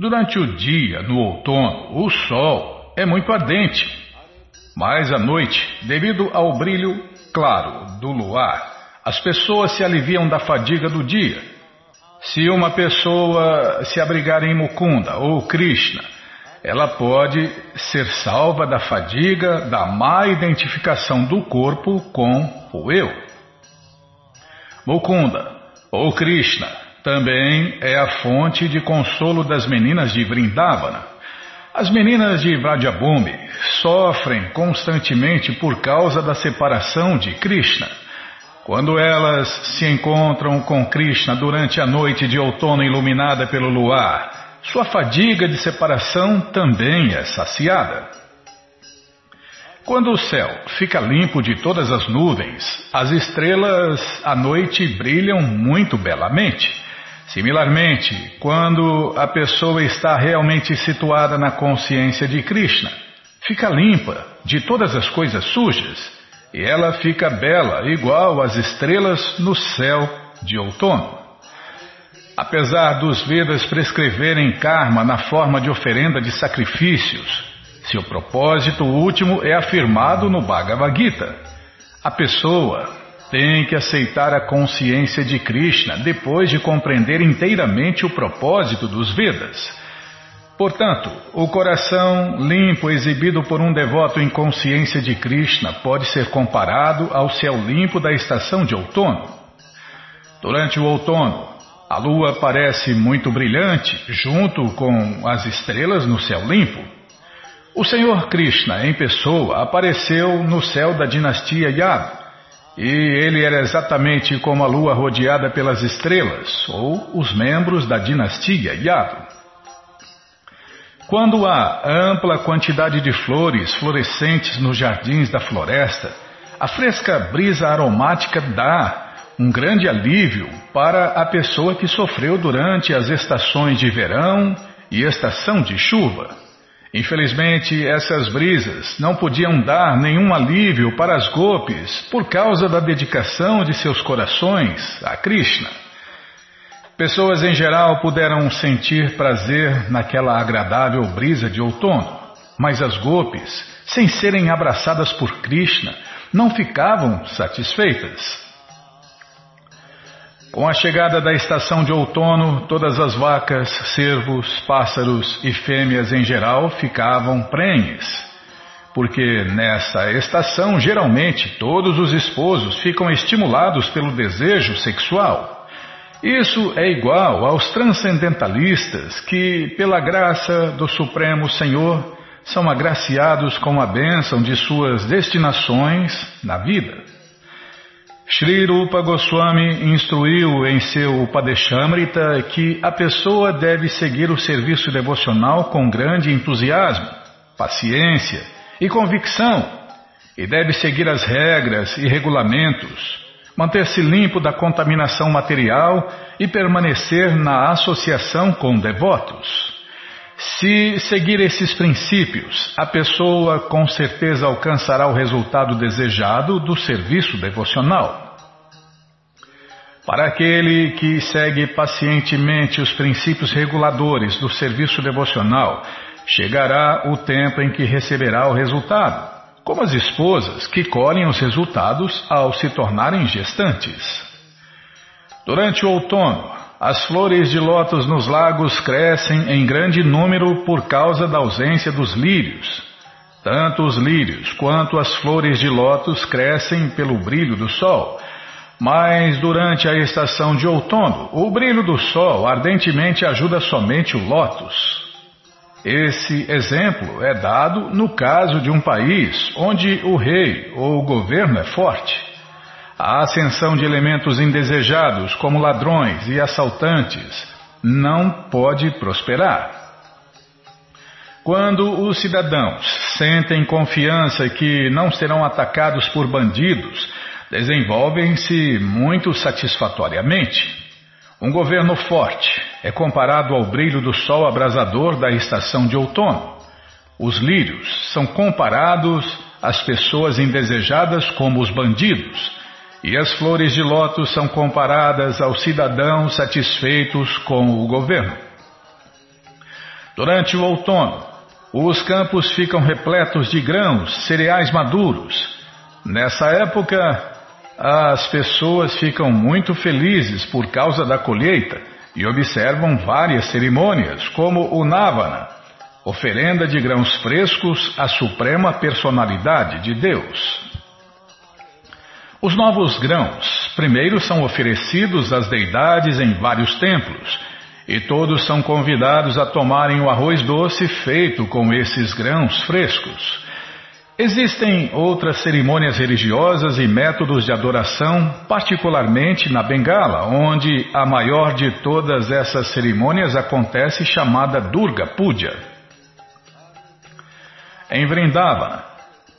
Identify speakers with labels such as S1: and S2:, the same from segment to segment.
S1: Durante o dia, no outono, o sol é muito ardente, mas à noite, devido ao brilho claro do luar, as pessoas se aliviam da fadiga do dia. Se uma pessoa se abrigar em Mukunda ou Krishna, ela pode ser salva da fadiga, da má identificação do corpo com o eu. Mukunda ou Krishna também é a fonte de consolo das meninas de Vrindavana. As meninas de Vrajabhumi sofrem constantemente por causa da separação de Krishna. Quando elas se encontram com Krishna durante a noite de outono iluminada pelo luar, sua fadiga de separação também é saciada. Quando o céu fica limpo de todas as nuvens, as estrelas à noite brilham muito belamente. Similarmente, quando a pessoa está realmente situada na consciência de Krishna, fica limpa de todas as coisas sujas e ela fica bela, igual às estrelas no céu de outono. Apesar dos Vedas prescreverem karma na forma de oferenda de sacrifícios, seu propósito último é afirmado no Bhagavad Gita. A pessoa tem que aceitar a consciência de Krishna depois de compreender inteiramente o propósito dos Vedas. Portanto, o coração limpo exibido por um devoto em consciência de Krishna pode ser comparado ao céu limpo da estação de outono. Durante o outono, a lua parece muito brilhante junto com as estrelas no céu limpo. O Senhor Krishna, em pessoa, apareceu no céu da dinastia Yadu, e ele era exatamente como a lua rodeada pelas estrelas, ou os membros da dinastia Yadu. Quando há ampla quantidade de flores florescentes nos jardins da floresta, a fresca brisa aromática dá um grande alívio para a pessoa que sofreu durante as estações de verão e estação de chuva. Infelizmente, essas brisas não podiam dar nenhum alívio para as golpes por causa da dedicação de seus corações a Krishna. Pessoas em geral puderam sentir prazer naquela agradável brisa de outono, mas as golpes, sem serem abraçadas por Krishna, não ficavam satisfeitas. Com a chegada da estação de outono, todas as vacas, cervos, pássaros e fêmeas em geral ficavam prenhes, porque nessa estação geralmente todos os esposos ficam estimulados pelo desejo sexual. Isso é igual aos transcendentalistas que, pela graça do Supremo Senhor, são agraciados com a bênção de suas destinações na vida. Sri Rupa Goswami instruiu em seu Padeshamrita que a pessoa deve seguir o serviço devocional com grande entusiasmo, paciência e convicção, e deve seguir as regras e regulamentos, manter-se limpo da contaminação material e permanecer na associação com devotos. Se seguir esses princípios, a pessoa com certeza alcançará o resultado desejado do serviço devocional. Para aquele que segue pacientemente os princípios reguladores do serviço devocional, chegará o tempo em que receberá o resultado, como as esposas que colhem os resultados ao se tornarem gestantes. Durante o outono, as flores de lótus nos lagos crescem em grande número por causa da ausência dos lírios. Tanto os lírios quanto as flores de lótus crescem pelo brilho do sol. Mas durante a estação de outono, o brilho do sol ardentemente ajuda somente o lótus. Esse exemplo é dado no caso de um país onde o rei ou o governo é forte. A ascensão de elementos indesejados, como ladrões e assaltantes, não pode prosperar. Quando os cidadãos sentem confiança que não serão atacados por bandidos, desenvolvem-se muito satisfatoriamente. Um governo forte é comparado ao brilho do sol abrasador da estação de outono. Os lírios são comparados às pessoas indesejadas como os bandidos e as flores de lótus são comparadas aos cidadãos satisfeitos com o governo. Durante o outono, os campos ficam repletos de grãos, cereais maduros. Nessa época, as pessoas ficam muito felizes por causa da colheita e observam várias cerimônias, como o Navana, oferenda de grãos frescos à suprema personalidade de Deus. Os novos grãos primeiro são oferecidos às deidades em vários templos, e todos são convidados a tomarem o arroz doce feito com esses grãos frescos. Existem outras cerimônias religiosas e métodos de adoração, particularmente na Bengala, onde a maior de todas essas cerimônias acontece chamada Durga Puja. Em Vrindavana,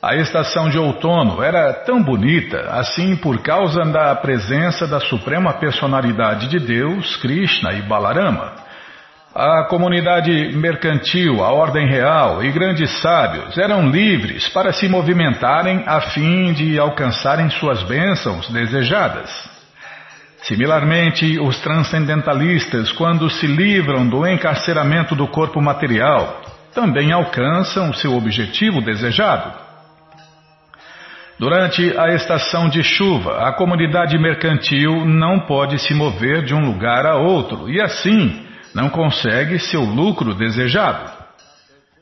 S1: a estação de outono era tão bonita assim por causa da presença da Suprema Personalidade de Deus, Krishna e Balarama. A comunidade mercantil, a ordem real e grandes sábios eram livres para se movimentarem a fim de alcançarem suas bênçãos desejadas. Similarmente, os transcendentalistas, quando se livram do encarceramento do corpo material, também alcançam seu objetivo desejado. Durante a estação de chuva, a comunidade mercantil não pode se mover de um lugar a outro e assim não consegue seu lucro desejado.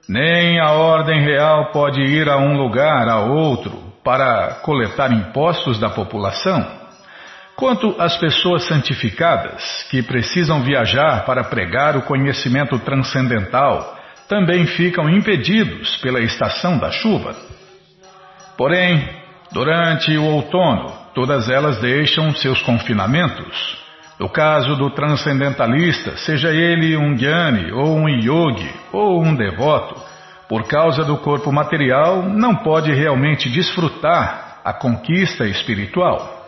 S1: Nem a ordem real pode ir a um lugar a outro para coletar impostos da população. Quanto às pessoas santificadas, que precisam viajar para pregar o conhecimento transcendental, também ficam impedidos pela estação da chuva. Porém, Durante o outono, todas elas deixam seus confinamentos. No caso do transcendentalista, seja ele um jnani ou um yogi ou um devoto, por causa do corpo material, não pode realmente desfrutar a conquista espiritual.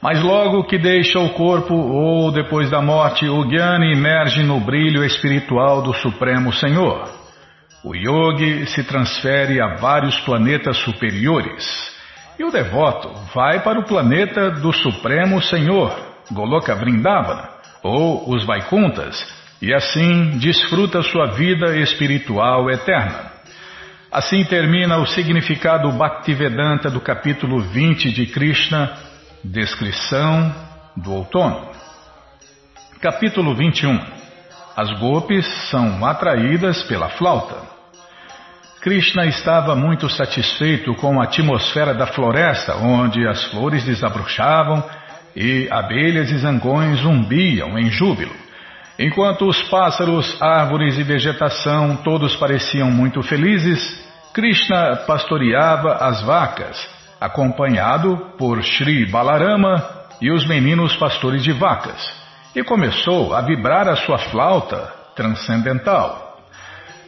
S1: Mas logo que deixa o corpo ou depois da morte, o Jnani emerge no brilho espiritual do Supremo Senhor. O yogi se transfere a vários planetas superiores e o devoto vai para o planeta do Supremo Senhor, Goloka Vrindavana, ou os Vaikuntas, e assim desfruta sua vida espiritual eterna. Assim termina o significado Bhaktivedanta do capítulo 20 de Krishna, Descrição do Outono. Capítulo 21 As gopis são atraídas pela flauta. Krishna estava muito satisfeito com a atmosfera da floresta, onde as flores desabrochavam e abelhas e zangões zumbiam em júbilo. Enquanto os pássaros, árvores e vegetação todos pareciam muito felizes, Krishna pastoreava as vacas, acompanhado por Sri Balarama e os meninos pastores de vacas, e começou a vibrar a sua flauta transcendental.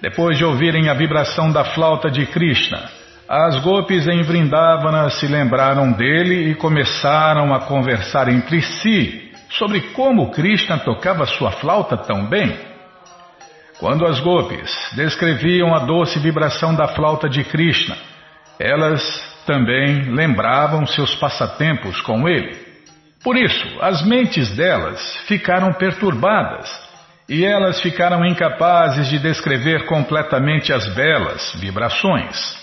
S1: Depois de ouvirem a vibração da flauta de Krishna, as gopis em Vrindavana se lembraram dele e começaram a conversar entre si sobre como Krishna tocava sua flauta tão bem. Quando as gopis descreviam a doce vibração da flauta de Krishna, elas também lembravam seus passatempos com ele. Por isso, as mentes delas ficaram perturbadas e elas ficaram incapazes de descrever completamente as belas vibrações.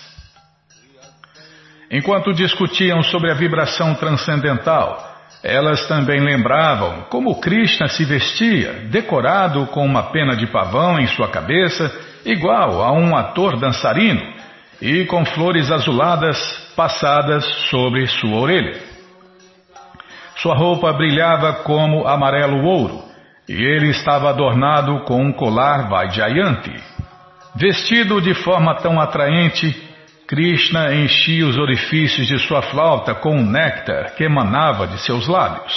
S1: Enquanto discutiam sobre a vibração transcendental, elas também lembravam como Krishna se vestia, decorado com uma pena de pavão em sua cabeça, igual a um ator dançarino, e com flores azuladas passadas sobre sua orelha. Sua roupa brilhava como amarelo ouro, e ele estava adornado com um colar Vajjayanti. Vestido de forma tão atraente, Krishna enchia os orifícios de sua flauta com um néctar que emanava de seus lábios.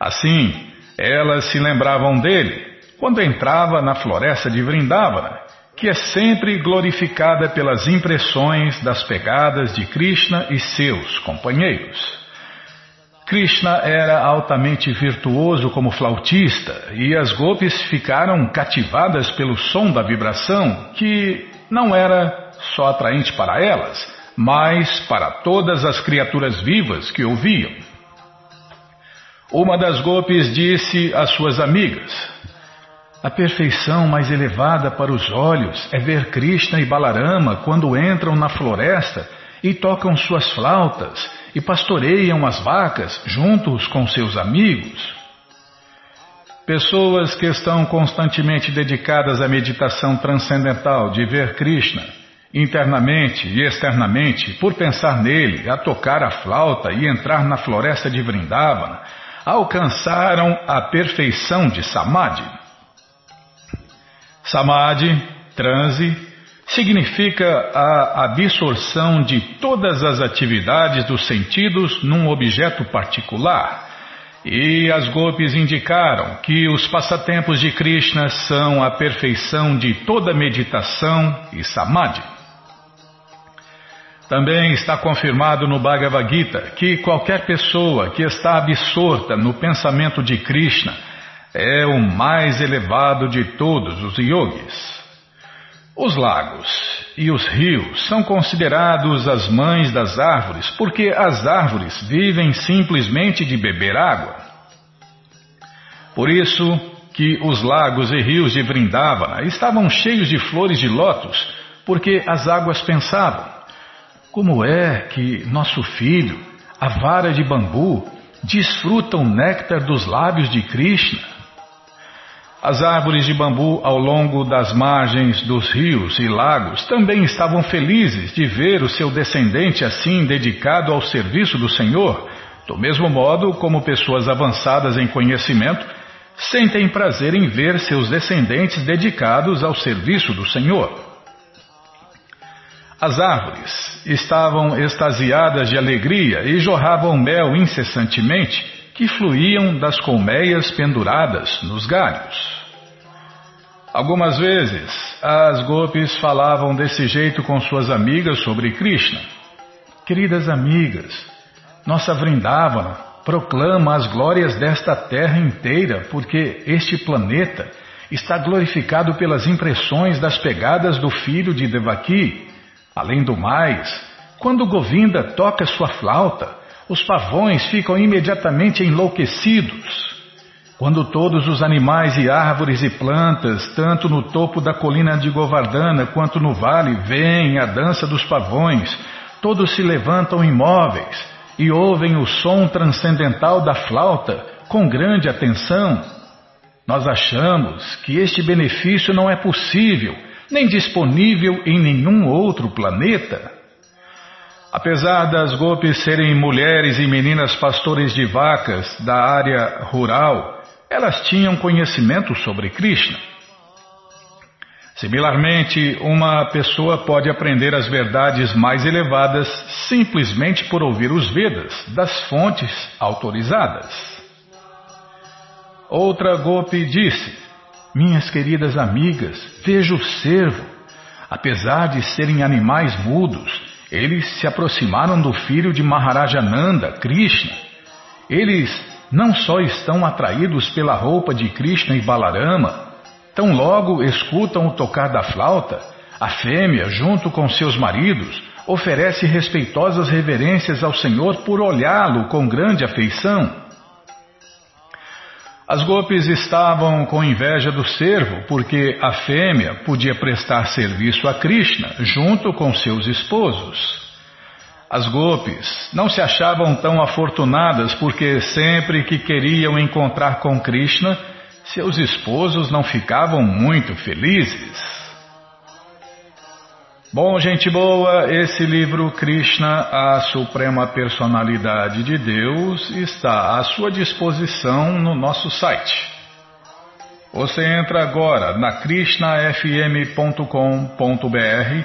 S1: Assim, elas se lembravam dele quando entrava na floresta de Vrindavana, que é sempre glorificada pelas impressões das pegadas de Krishna e seus companheiros. Krishna era altamente virtuoso como flautista e as gopis ficaram cativadas pelo som da vibração que não era só atraente para elas, mas para todas as criaturas vivas que ouviam. Uma das gopis disse às suas amigas: A perfeição mais elevada para os olhos é ver Krishna e Balarama quando entram na floresta e tocam suas flautas e pastoreiam as vacas juntos com seus amigos. Pessoas que estão constantemente dedicadas à meditação transcendental de ver Krishna, internamente e externamente, por pensar nele, a tocar a flauta e entrar na floresta de Vrindavana, alcançaram a perfeição de Samadhi. Samadhi, transe, significa a absorção de todas as atividades dos sentidos num objeto particular. E as golpes indicaram que os passatempos de Krishna são a perfeição de toda meditação e samadhi. Também está confirmado no Bhagavad Gita que qualquer pessoa que está absorta no pensamento de Krishna é o mais elevado de todos os yogis. Os lagos e os rios são considerados as mães das árvores porque as árvores vivem simplesmente de beber água. Por isso que os lagos e rios de Vrindavana estavam cheios de flores de lótus, porque as águas pensavam: como é que nosso filho, a vara de bambu, desfruta o néctar dos lábios de Krishna? As árvores de bambu ao longo das margens dos rios e lagos também estavam felizes de ver o seu descendente assim dedicado ao serviço do Senhor, do mesmo modo como pessoas avançadas em conhecimento sentem prazer em ver seus descendentes dedicados ao serviço do Senhor. As árvores estavam extasiadas de alegria e jorravam mel incessantemente que fluíam das colmeias penduradas nos galhos. Algumas vezes, as gopis falavam desse jeito com suas amigas sobre Krishna. Queridas amigas, nossa Vrindavana proclama as glórias desta terra inteira, porque este planeta está glorificado pelas impressões das pegadas do filho de Devaki. Além do mais, quando Govinda toca sua flauta, os pavões ficam imediatamente enlouquecidos. Quando todos os animais e árvores e plantas, tanto no topo da colina de Govardhana quanto no vale, veem a dança dos pavões, todos se levantam imóveis e ouvem o som transcendental da flauta com grande atenção. Nós achamos que este benefício não é possível, nem disponível em nenhum outro planeta. Apesar das golpes serem mulheres e meninas pastores de vacas da área rural, elas tinham conhecimento sobre Krishna. Similarmente, uma pessoa pode aprender as verdades mais elevadas simplesmente por ouvir os Vedas das fontes autorizadas. Outra Gopi disse: Minhas queridas amigas, vejo o cervo. Apesar de serem animais mudos, eles se aproximaram do filho de Maharajananda, Krishna. Eles não só estão atraídos pela roupa de Krishna e Balarama, tão logo escutam o tocar da flauta, a fêmea, junto com seus maridos, oferece respeitosas reverências ao Senhor por olhá-lo com grande afeição. As golpes estavam com inveja do servo, porque a fêmea podia prestar serviço a Krishna junto com seus esposos. As golpes não se achavam tão afortunadas porque sempre que queriam encontrar com Krishna, seus esposos não ficavam muito felizes. Bom, gente boa, esse livro Krishna, a Suprema Personalidade de Deus, está à sua disposição no nosso site. Você entra agora na krishnafm.com.br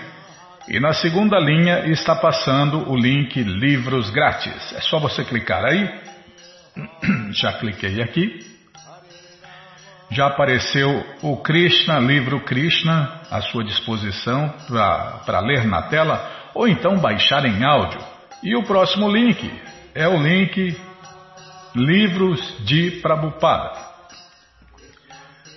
S1: e na segunda linha está passando o link Livros Grátis. É só você clicar aí. Já cliquei aqui. Já apareceu o Krishna, livro Krishna, à sua disposição para ler na tela ou então baixar em áudio. E o próximo link é o link Livros de Prabhupada.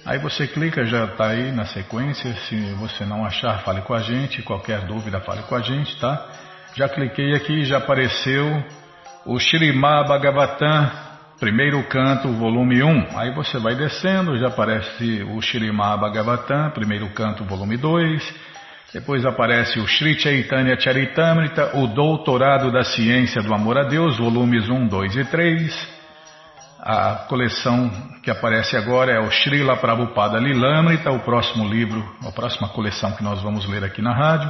S1: Aí você clica, já está aí na sequência. Se você não achar, fale com a gente. Qualquer dúvida, fale com a gente, tá? Já cliquei aqui, já apareceu o Shrimad Bhagavatam primeiro canto, volume 1. Aí você vai descendo, já aparece o Shrimad Bhagavatam, primeiro canto, volume 2. Depois aparece o Sri Chaitanya Charitamrita, o Doutorado da Ciência do Amor a Deus, volumes 1, 2 e 3. A coleção que aparece agora é o Srila Prabhupada Lilamrita, o próximo livro, a próxima coleção que nós vamos ler aqui na rádio.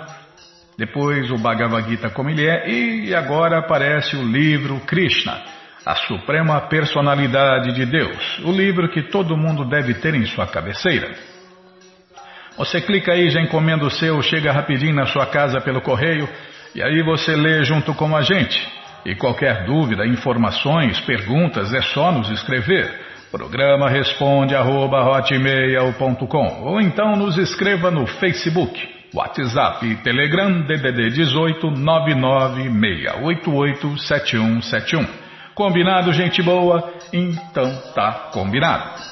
S1: Depois o Bhagavad Gita como ele é, e agora aparece o livro Krishna, a Suprema Personalidade de Deus, o livro que todo mundo deve ter em sua cabeceira. Você clica aí, já encomenda o seu, chega rapidinho na sua casa pelo correio e aí você lê junto com a gente. E qualquer dúvida, informações, perguntas, é só nos escrever. Programa responde arroba, ou então nos escreva no Facebook, WhatsApp e Telegram DDD 18 996887171. Combinado, gente boa? Então tá combinado.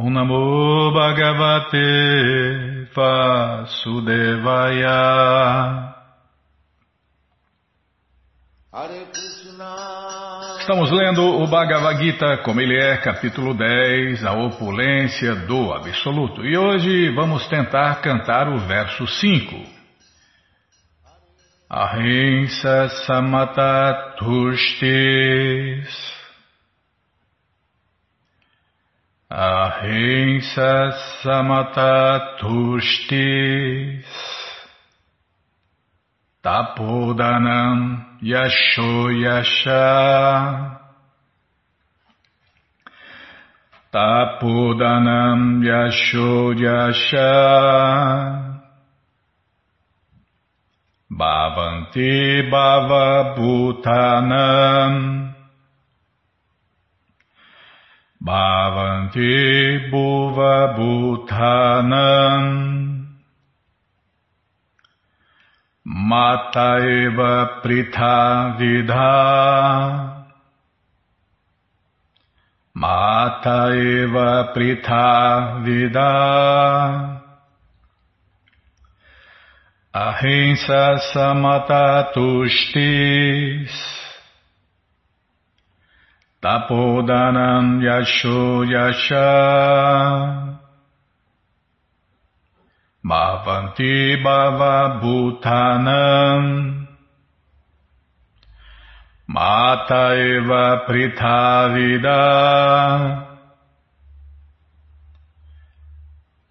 S1: Om Namo Bhagavate Vasudevaya Estamos lendo o Bhagavad Gita como ele é, capítulo 10, a opulência do Absoluto. E hoje vamos tentar cantar o verso 5. Ahimsa Samata Tushtis Ahimsa samata tushtis. Tapodanam yasho yasha. Tapodanam yasho yasha. Bhavanti bhava bhutanam Bhavanti Bhuva Bhutanam Mata Eva Pritha Vidha. Mata Eva Pritha Vidha. Ahimsa Samata Tushtis Tapodanam Yasho Yasha. Bhavanti Bhava Bhutanam. Mata Eva Prithavida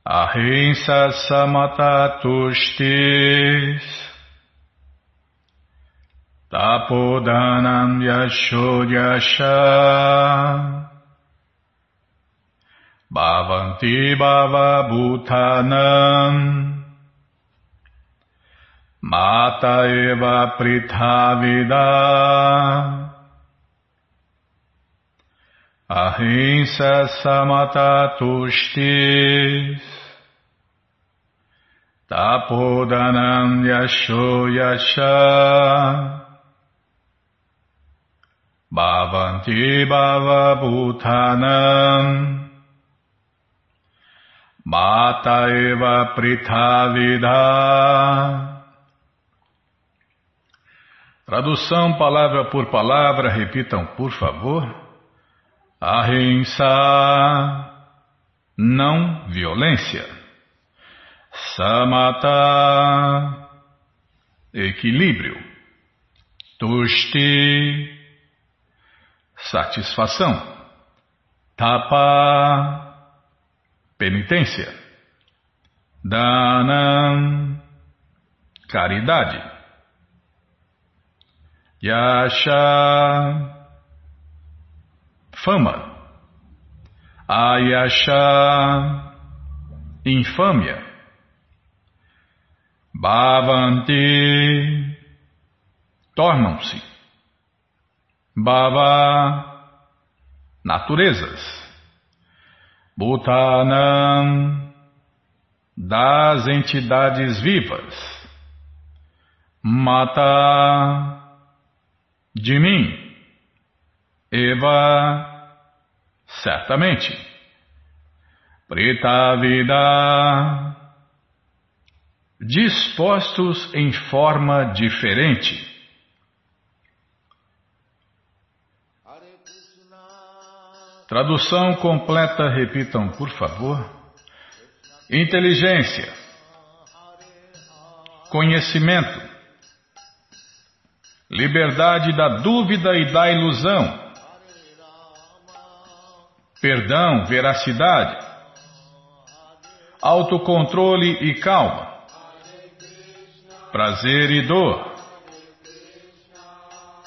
S1: Ahimsa Samata Tushtis Tapodanam Yasho Yasha Bhavanti Bhava Bhutanam. Mata Eva Prithavida Ahimsa Samata Tushtis Tapodanam Yasho Bhavanti Bhava Bhutanam Mata Eva Prithavida Tradução palavra por palavra, repitam por favor. Ahimsa, não violência. Samata, equilíbrio. Tushti, satisfação. Tapa, penitência. Danam, caridade. Yasha, fama. Ayasha, infâmia. Bhavanti, tornam-se. Bhava, naturezas. Bhutanam, das entidades vivas. Mata, de mim. Eva, certamente. Preta vida, dispostos em forma diferente. Tradução completa, repitam, por favor. Inteligência, conhecimento, liberdade da dúvida e da ilusão, perdão, veracidade, autocontrole e calma, prazer e dor,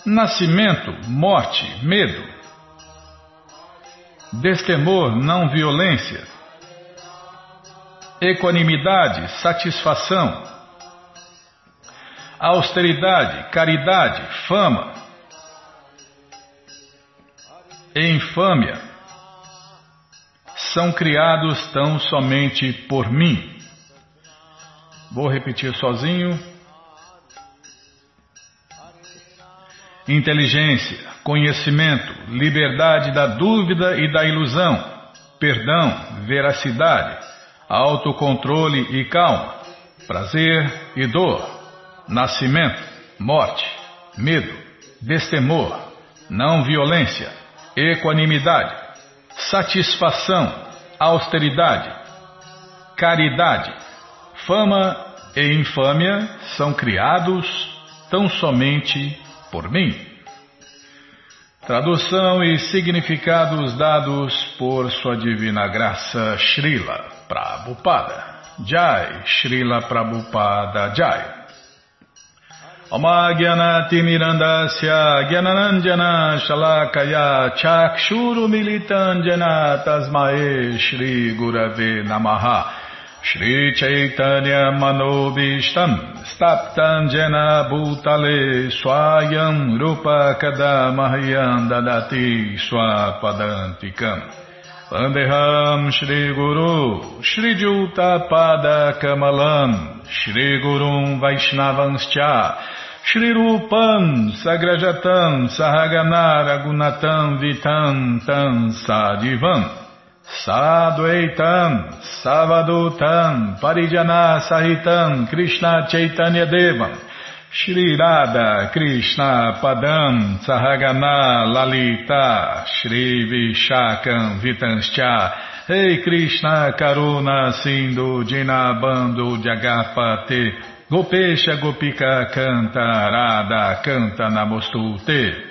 S1: nascimento, morte, medo, destemor, não violência, equanimidade, satisfação, austeridade, caridade, fama, infâmia, são criados tão somente por mim. Vou repetir sozinho. Inteligência, conhecimento, liberdade da dúvida e da ilusão, perdão, veracidade, autocontrole e calma, prazer e dor, nascimento, morte, medo, destemor, não violência, equanimidade, satisfação, austeridade, caridade, fama e infâmia são criados tão somente por mim. Tradução e significados dados por Sua Divina Graça Srila Prabhupada. Jai, Srila Prabhupada Jai. Omagyanatimirandasya Gyananandjana Shalakaya Chakshuru Militandjana Tasmae Shri Gurave Namaha Shri Chaitanya Manobishtam Staptanjana Bhutale Swayam Rupa Kadamahyam Dadati Swapadantikam. Vandeham Shri Guru Shri Juta Pada Kamalam Shri Gurum Vaishnavanscha Shri Rupam Sagrajatam Sahagana Ragunatam Vitam Tam Sadivam Sadvaitam Savadutam Parijana Sahitam Krishna Chaitanya Devam Shri Radha Krishna Padam Sahagana Lalita Shri Vishakam Vitanscha Rei Krishna Karuna Sindhu Dinabando Jagapate Gopesha Gopika Canta Radha Canta Namostute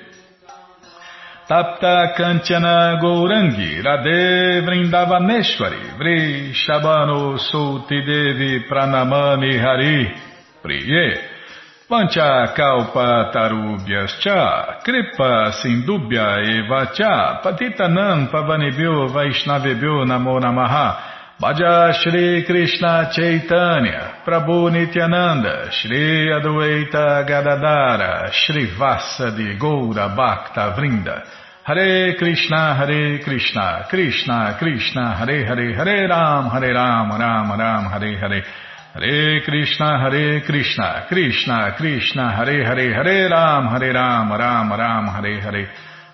S1: Tapta Kanchana Gourangi Radhe Vrindavaneshwari Vri Shabano Sulti Devi Pranamani Hari Priye Pancha Kalpa Tarubhyascha Kripa Sindubhya Eva Cha Patitanam Pavanibhyo Vaishnavebhyo Namo Namaha Bhaja Shri Krishna Chaitanya, Prabhu Nityananda, Shri Adwaita Gadadara, Shri Vasa de Goura Bhakta Vrinda, Hare Krishna, Hare Krishna, Krishna Krishna, Hare Hare, Hare Ram, Hare Ram, Ram Ram, Hare Hare, Hare Krishna, Hare Krishna, Krishna Krishna, Hare Hare, Hare Ram, Hare Ram, Ram Ram, Hare Hare, Hare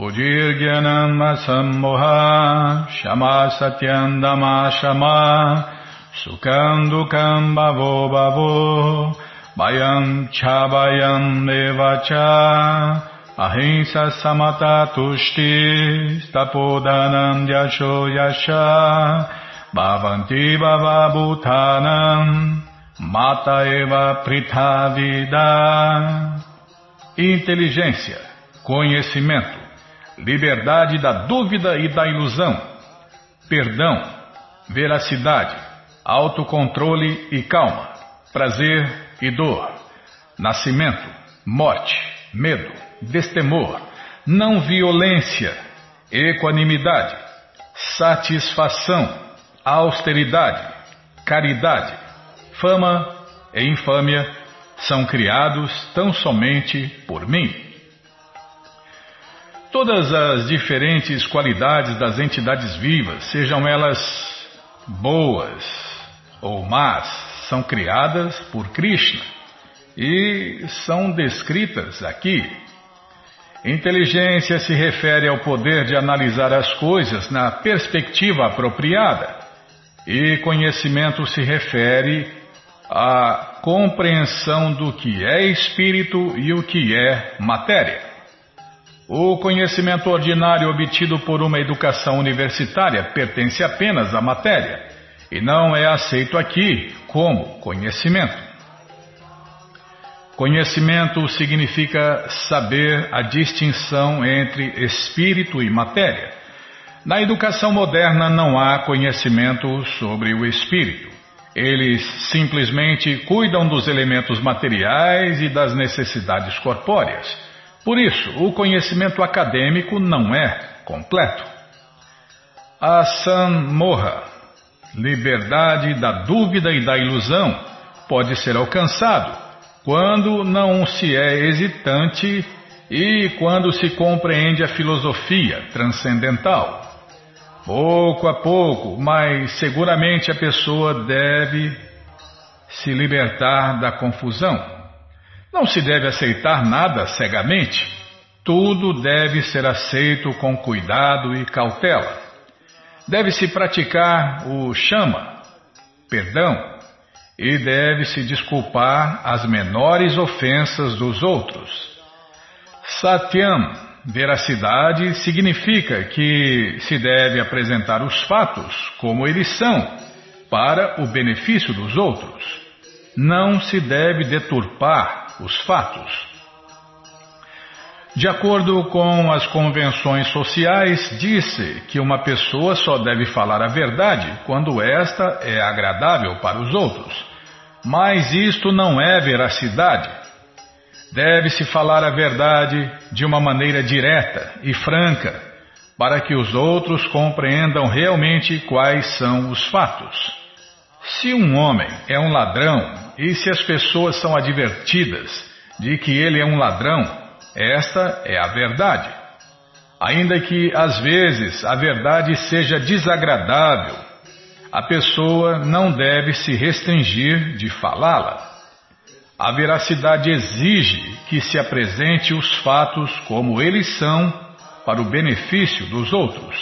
S1: Budirgyanam Sammoha Shama Satyam Dama Shama Sukandukam Bhavo Bhavo Bayam Chabayam Devacha Ahimsa Samata Tushti Stapodanam Yasho Yasha Bhavanti Bhavabutanam Mata Eva Prithavida Inteligência, conhecimento, liberdade da dúvida e da ilusão, perdão, veracidade, autocontrole e calma, prazer e dor, nascimento, morte, medo, destemor, não violência, equanimidade, satisfação, austeridade, caridade, fama e infâmia são criados tão somente por mim. Todas as diferentes qualidades das entidades vivas, sejam elas boas ou más, são criadas por Krishna e são descritas aqui. Inteligência se refere ao poder de analisar as coisas na perspectiva apropriada, e conhecimento se refere à compreensão do que é espírito e o que é matéria. O conhecimento ordinário obtido por uma educação universitária pertence apenas à matéria e não é aceito aqui como conhecimento. Conhecimento significa saber a distinção entre espírito e matéria. Na educação moderna não há conhecimento sobre o espírito. Eles simplesmente cuidam dos elementos materiais e das necessidades corpóreas. Por isso, o conhecimento acadêmico não é completo. A San Moha, liberdade da dúvida e da ilusão, pode ser alcançado quando não se é hesitante e quando se compreende a filosofia transcendental. Pouco a pouco, mas seguramente a pessoa deve se libertar da confusão. Não se deve aceitar nada cegamente. Tudo deve ser aceito com cuidado e cautela. Deve-se praticar o chama, perdão, e deve-se desculpar as menores ofensas dos outros. Satyam, veracidade, significa que se deve apresentar os fatos como eles são, para o benefício dos outros. Não se deve deturpar os fatos. De acordo com as convenções sociais, disse que uma pessoa só deve falar a verdade quando esta é agradável para os outros. Mas isto não é veracidade. Deve-se falar a verdade de uma maneira direta e franca, para que os outros compreendam realmente quais são os fatos. Se um homem é um ladrão e se as pessoas são advertidas de que ele é um ladrão, esta é a verdade. Ainda que às vezes a verdade seja desagradável a pessoa não deve se restringir de falá-la. A veracidade exige que se apresente os fatos como eles são para o benefício dos outros.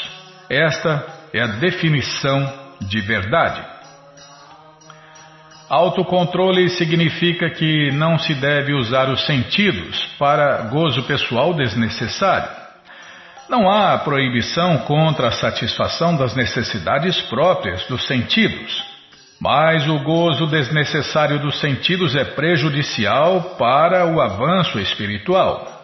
S1: Esta é a definição de verdade. Autocontrole significa que não se deve usar os sentidos para gozo pessoal desnecessário. Não há proibição contra a satisfação das necessidades próprias dos sentidos, mas o gozo desnecessário dos sentidos é prejudicial para o avanço espiritual.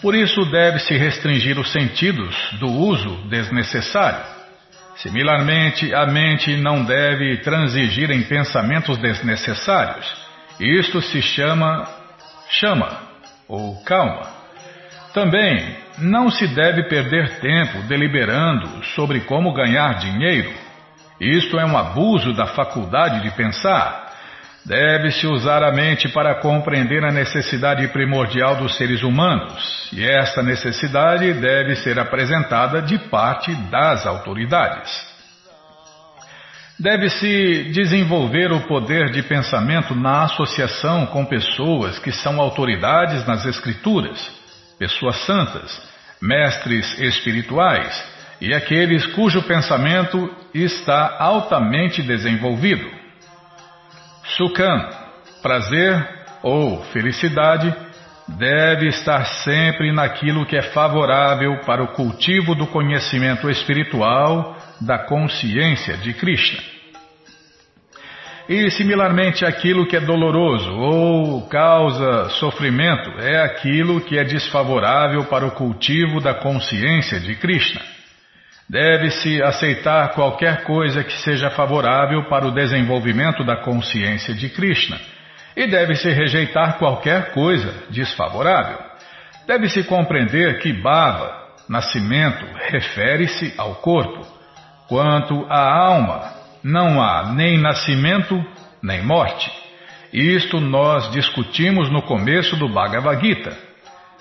S1: Por isso deve-se restringir os sentidos do uso desnecessário. Similarmente, a mente não deve transigir em pensamentos desnecessários. Isto se chama chama ou calma. Também não se deve perder tempo deliberando sobre como ganhar dinheiro. Isto é um abuso da faculdade de pensar. Deve-se usar a mente para compreender a necessidade primordial dos seres humanos, e esta necessidade deve ser apresentada de parte das autoridades. Deve-se desenvolver o poder de pensamento na associação com pessoas que são autoridades nas Escrituras pessoas santas, mestres espirituais e aqueles cujo pensamento está altamente desenvolvido. Sukham, prazer ou felicidade, deve estar sempre naquilo que é favorável para o cultivo do conhecimento espiritual da consciência de Krishna. E, similarmente, aquilo que é doloroso ou causa sofrimento é aquilo que é desfavorável para o cultivo da consciência de Krishna. Deve-se aceitar qualquer coisa que seja favorável para o desenvolvimento da consciência de Krishna, e deve-se rejeitar qualquer coisa desfavorável. Deve-se compreender que bhava, nascimento, refere-se ao corpo, quanto à alma, não há nem nascimento nem morte. Isto nós discutimos no começo do Bhagavad Gita.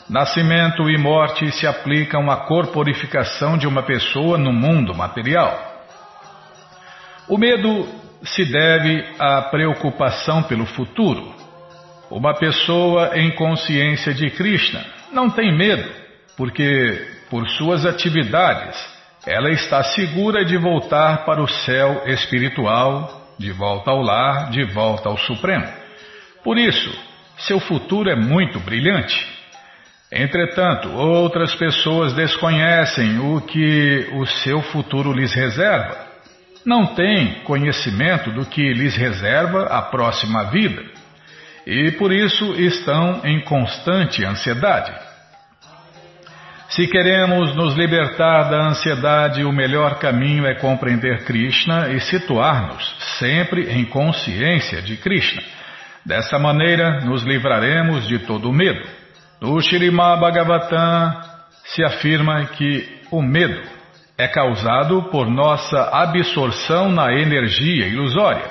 S1: Nascimento e morte se aplicam à corporificação de uma pessoa no mundo material. O medo se deve à preocupação pelo futuro. Uma pessoa em consciência de Krishna não tem medo, porque por suas atividades ela está segura de voltar para o céu espiritual, de volta ao lar, de volta ao Supremo. Por isso, seu futuro é muito brilhante. Entretanto, outras pessoas desconhecem o que o seu futuro lhes reserva. Não têm conhecimento do que lhes reserva a próxima vida. E por isso estão em constante ansiedade. Se queremos nos libertar da ansiedade, o melhor caminho é compreender Krishna e situar-nos sempre em consciência de Krishna. Dessa maneira, nos livraremos de todo medo. No Shirimá Bhagavatam se afirma que o medo é causado por nossa absorção na energia ilusória.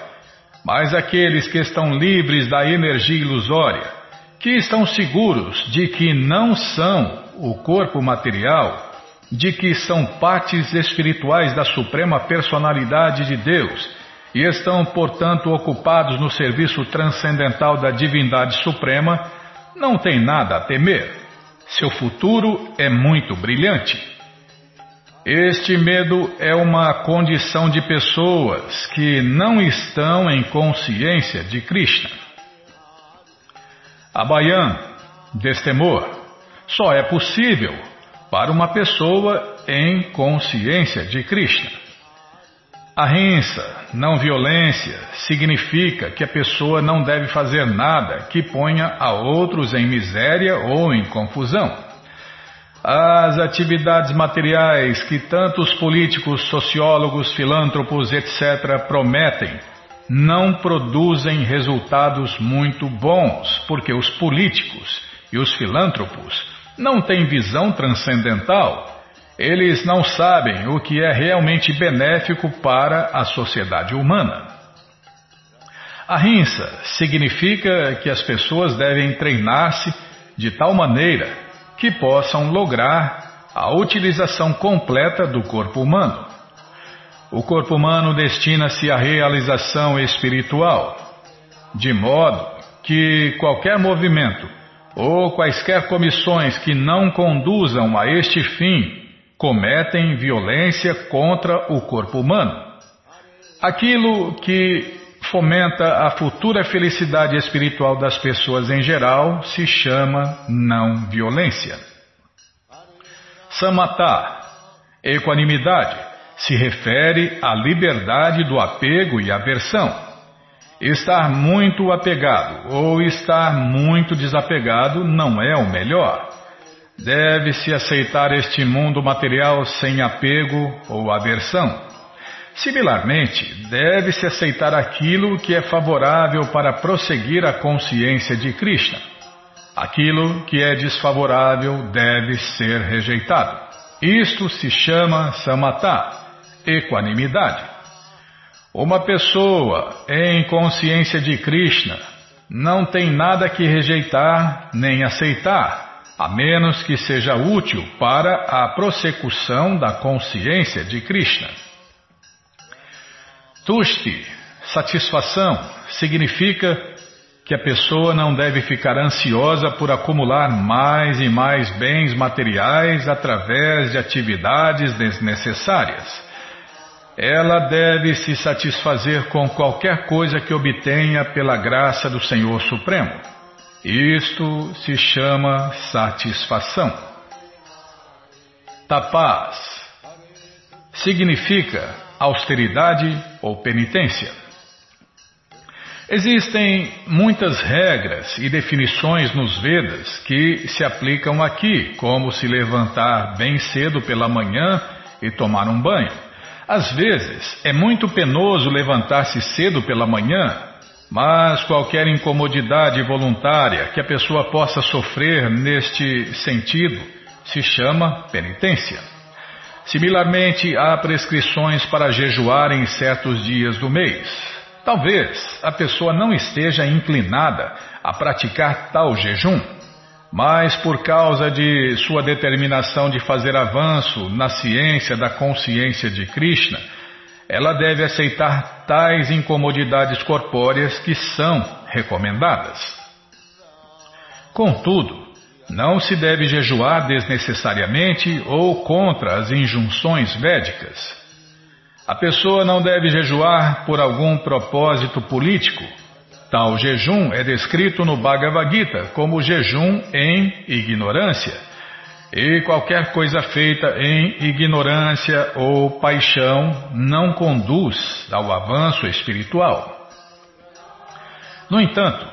S1: Mas aqueles que estão livres da energia ilusória, que estão seguros de que não são o corpo material, de que são partes espirituais da Suprema Personalidade de Deus e estão, portanto, ocupados no serviço transcendental da Divindade Suprema, não tem nada a temer. Seu futuro é muito brilhante. Este medo é uma condição de pessoas que não estão em consciência de Krishna. Abayan, destemor, só é possível para uma pessoa em consciência de Krishna. Ahimsa, não violência, significa que a pessoa não deve fazer nada que ponha a outros em miséria ou em confusão. As atividades materiais que tantos políticos, sociólogos, filântropos, etc., prometem não produzem resultados muito bons, porque os políticos e os filântropos não têm visão transcendental. Eles não sabem o que é realmente benéfico para a sociedade humana. Ahimsa significa que as pessoas devem treinar-se de tal maneira que possam lograr a utilização completa do corpo humano. O corpo humano destina-se à realização espiritual, de modo que qualquer movimento ou quaisquer comissões que não conduzam a este fim cometem violência contra o corpo humano. Aquilo que fomenta a futura felicidade espiritual das pessoas em geral se chama não violência. Samatá, equanimidade, se refere à liberdade do apego e aversão. Estar muito apegado ou estar muito desapegado não é o melhor. Deve-se aceitar este mundo material sem apego ou aversão. Similarmente, deve-se aceitar aquilo que é favorável para prosseguir a consciência de Krishna. Aquilo que é desfavorável deve ser rejeitado. Isto se chama samatá, equanimidade. Uma pessoa em consciência de Krishna não tem nada que rejeitar nem aceitar, a menos que seja útil para a prossecução da consciência de Krishna. Tushti, satisfação, significa que a pessoa não deve ficar ansiosa por acumular mais e mais bens materiais através de atividades desnecessárias. Ela deve se satisfazer com qualquer coisa que obtenha pela graça do Senhor Supremo. Isto se chama satisfação. Tapaz significa austeridade ou penitência. Existem muitas regras e definições nos Vedas que se aplicam aqui, como se levantar bem cedo pela manhã e tomar um banho. Às vezes é muito penoso levantar-se cedo pela manhã, mas qualquer incomodidade voluntária que a pessoa possa sofrer neste sentido se chama penitência. Similarmente, há prescrições para jejuar em certos dias do mês. Talvez a pessoa não esteja inclinada a praticar tal jejum, mas por causa de sua determinação de fazer avanço na ciência da consciência de Krishna, ela deve aceitar tais incomodidades corpóreas que são recomendadas. Contudo, não se deve jejuar desnecessariamente ou contra as injunções védicas. A pessoa não deve jejuar por algum propósito político. Tal jejum é descrito no Bhagavad Gita como jejum em ignorância. E qualquer coisa feita em ignorância ou paixão não conduz ao avanço espiritual. No entanto,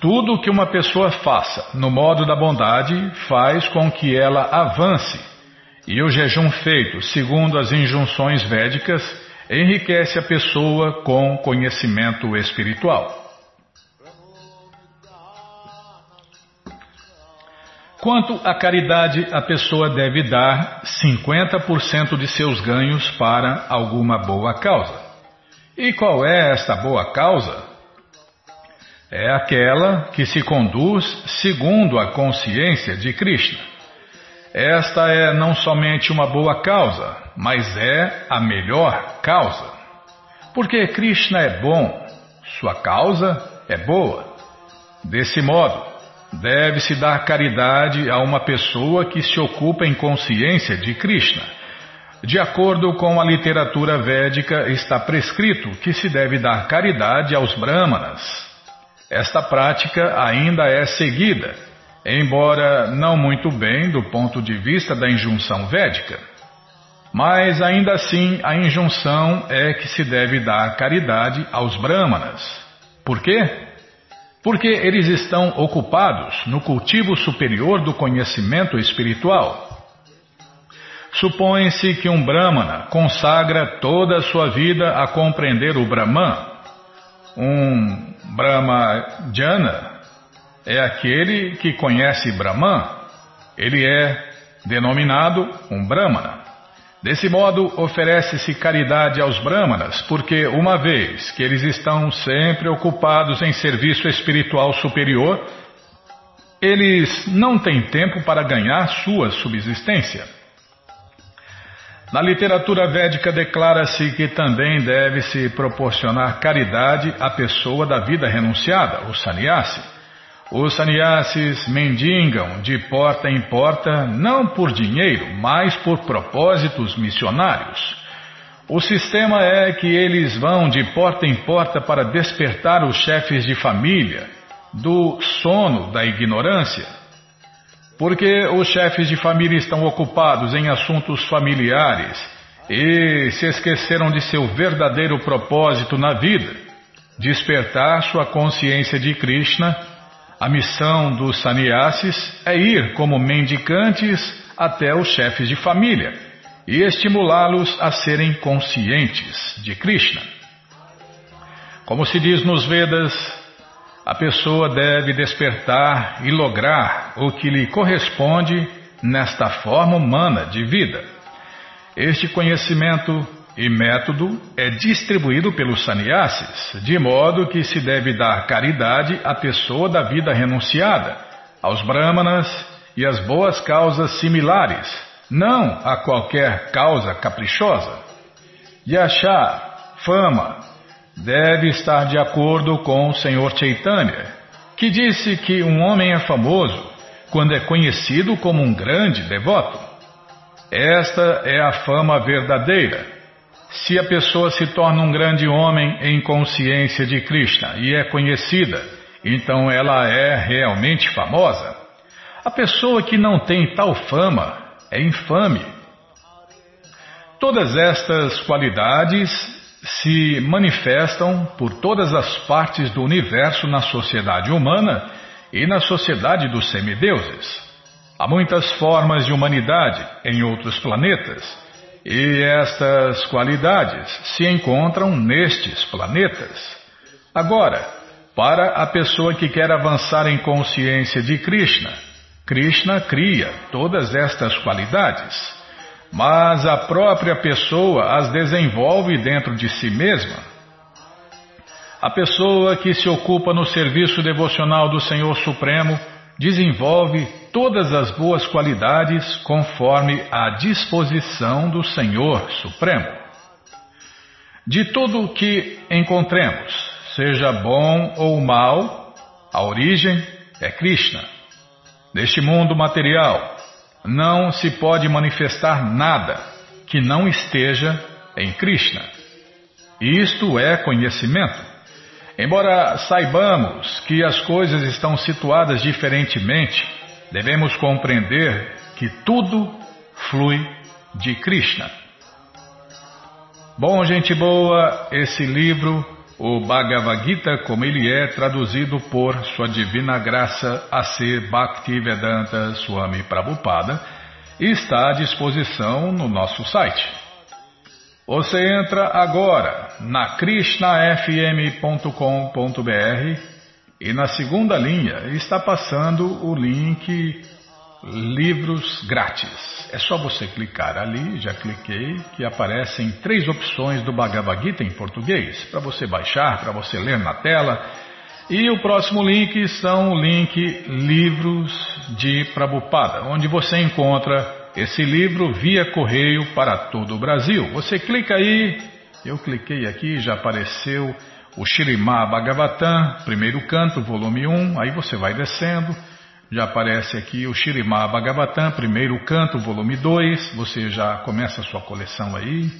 S1: tudo que uma pessoa faça no modo da bondade faz com que ela avance e o jejum feito segundo as injunções védicas enriquece a pessoa com conhecimento espiritual. Quanto à caridade, a pessoa deve dar 50% de seus ganhos para alguma boa causa. E qual é esta boa causa? É aquela que se conduz segundo a consciência de Krishna. Esta é não somente uma boa causa, mas é a melhor causa. Porque Krishna é bom, sua causa é boa. Desse modo, deve-se dar caridade a uma pessoa que se ocupa em consciência de Krishna. De acordo com a literatura védica, está prescrito que se deve dar caridade aos brahmanas. Esta prática ainda é seguida embora não muito bem do ponto de vista da injunção védica. Mas ainda assim a injunção é que se deve dar caridade aos brahmanas. Por quê? Porque eles estão ocupados no cultivo superior do conhecimento espiritual. Supõe-se que um brahmana consagra toda a sua vida a compreender o Brahman. Um Brahmajana é aquele que conhece Brahman, ele é denominado um Brahmana. Desse modo, oferece-se caridade aos Brahmanas, porque uma vez que eles estão sempre ocupados em serviço espiritual superior, eles não têm tempo para ganhar sua subsistência. Na literatura védica declara-se que também deve-se proporcionar caridade à pessoa da vida renunciada, o sannyasi. Os sannyasis mendigam de porta em porta não por dinheiro, mas por propósitos missionários. O sistema é que eles vão de porta em porta para despertar os chefes de família do sono da ignorância. Porque os chefes de família estão ocupados em assuntos familiares e se esqueceram de seu verdadeiro propósito na vida despertar sua consciência de Krishna a missão dos sannyasis é ir como mendicantes até os chefes de família e estimulá-los a serem conscientes de Krishna. Como se diz nos Vedas, a pessoa deve despertar e lograr o que lhe corresponde nesta forma humana de vida. Este conhecimento e método é distribuído pelos sannyasis, de modo que se deve dar caridade à pessoa da vida renunciada, aos brahmanas e às boas causas similares, não a qualquer causa caprichosa. Yasha, fama, deve estar de acordo com o Senhor Chaitanya, que disse que um homem é famoso quando é conhecido como um grande devoto. Esta é a fama verdadeira. Se a pessoa se torna um grande homem em consciência de Krishna e é conhecida, então ela é realmente famosa. A pessoa que não tem tal fama é infame. Todas estas qualidades se manifestam por todas as partes do universo na sociedade humana e na sociedade dos semideuses. Há muitas formas de humanidade em outros planetas, e estas qualidades se encontram nestes planetas. Agora, para a pessoa que quer avançar em consciência de Krishna, Krishna cria todas estas qualidades, mas a própria pessoa as desenvolve dentro de si mesma. A pessoa que se ocupa no serviço devocional do Senhor Supremo desenvolve todas as boas qualidades conforme a disposição do Senhor Supremo. De tudo o que encontremos, seja bom ou mal, a origem é Krishna. Neste mundo material, não se pode manifestar nada que não esteja em Krishna. Isto é conhecimento. Embora saibamos que as coisas estão situadas diferentemente, devemos compreender que tudo flui de Krishna. Bom, gente boa, esse livro, o Bhagavad Gita, como ele é traduzido por Sua Divina Graça A.C. Bhaktivedanta Swami Prabhupada, está à disposição no nosso site você entra agora na krishnafm.com.br e na segunda linha está passando o link Livros Grátis. É só você clicar ali, já cliquei, que aparecem três opções do Bhagavad Gita em português, para você baixar, para você ler na tela. E o próximo link são o link Livros de Prabhupada, onde você encontra esse livro via correio para todo o Brasil. Você clica aí, eu cliquei aqui, já apareceu o Shirimá Bhagavatam, primeiro canto, volume 1, aí você vai descendo, já aparece aqui o Shirimá Bhagavatam, primeiro canto, volume 2, você já começa a sua coleção aí.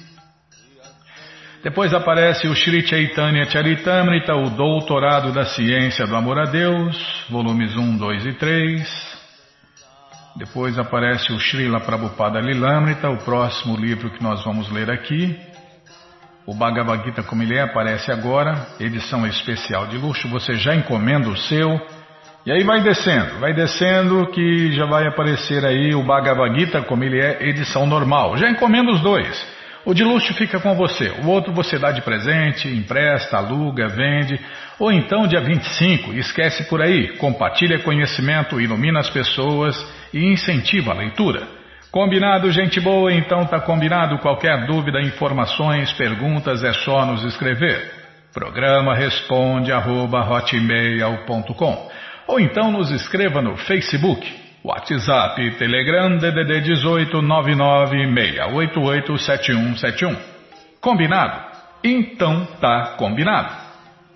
S1: Depois aparece o Sri Chaitanya Charitamrita, o Doutorado da Ciência do Amor a Deus, volumes 1, 2 e 3. Depois aparece o Srila Prabhupada Lilamrita, o próximo livro que nós vamos ler aqui. O Bhagavad Gita, como ele é, aparece agora, edição especial de luxo. Você já encomenda o seu. E aí vai descendo, vai descendo que já vai aparecer aí o Bhagavad Gita, como ele é, edição normal. Já encomenda os dois. O de luxo fica com você, o outro você dá de presente, empresta, aluga, vende, ou então dia 25, esquece por aí, compartilha conhecimento, ilumina as pessoas e incentiva a leitura. Combinado, gente boa? Então tá combinado. Qualquer dúvida, informações, perguntas é só nos escrever. Programa responde arroba, ou então nos escreva no Facebook WhatsApp, Telegram, DDD 18 996887171. Combinado? Então tá combinado.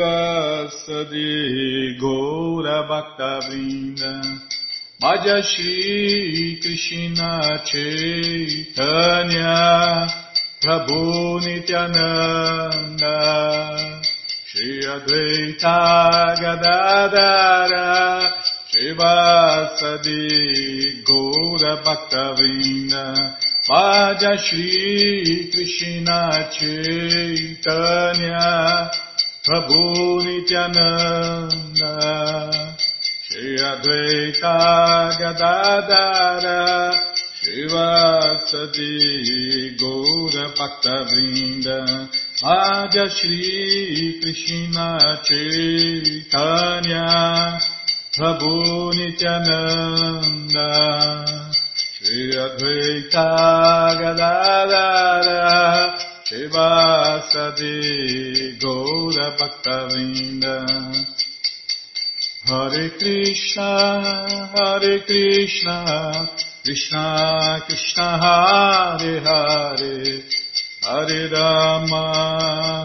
S1: Vasadi Gaura Bhaktavrinda Bhaja Shri Krishna Chaitanya Prabhu Nityananda Shri Advaita Gadadara Shivasadi Gaura Bhaktavina Vaja Shri Krishna Chaitanya Prabhu Nityananda Shri Advaita Gadadara Shivasadi Gaura Bhaktavrinda Vaja Shri Krishna Chaitanya Prabhu Nityananda Shri Advaita Gadadara Shivasadi Gaura Bhaktavinda Hare Krishna Hare Krishna Krishna Krishna Hare Hare Hare Rama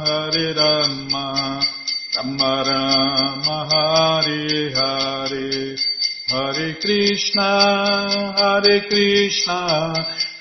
S1: Hare Rama Rama Rama Hare Hare Hare Krishna Hare Krishna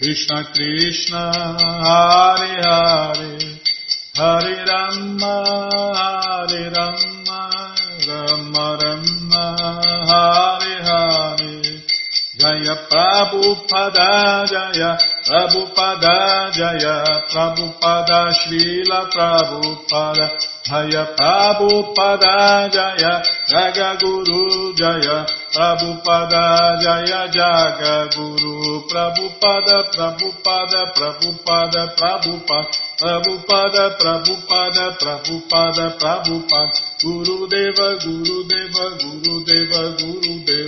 S1: Krishna Krishna Hare Hare. Hare Rama Hare Rama Rama Rama Jaya Prabhupada Jaya Prabhupada Jaya Prabhupada Srila Prabhupada Jaya Prabhupada Jaya Jaga Guru Jaya Prabhupada Jaya Jaga Guru Prabhupada Prabhupada Prabhupada Prabhupada Prabhupada Prabhupada Prabhupada Prabhupada Guru Deva Guru Deva Guru Deva Guru Deva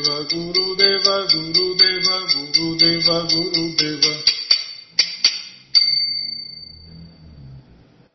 S1: Prabhu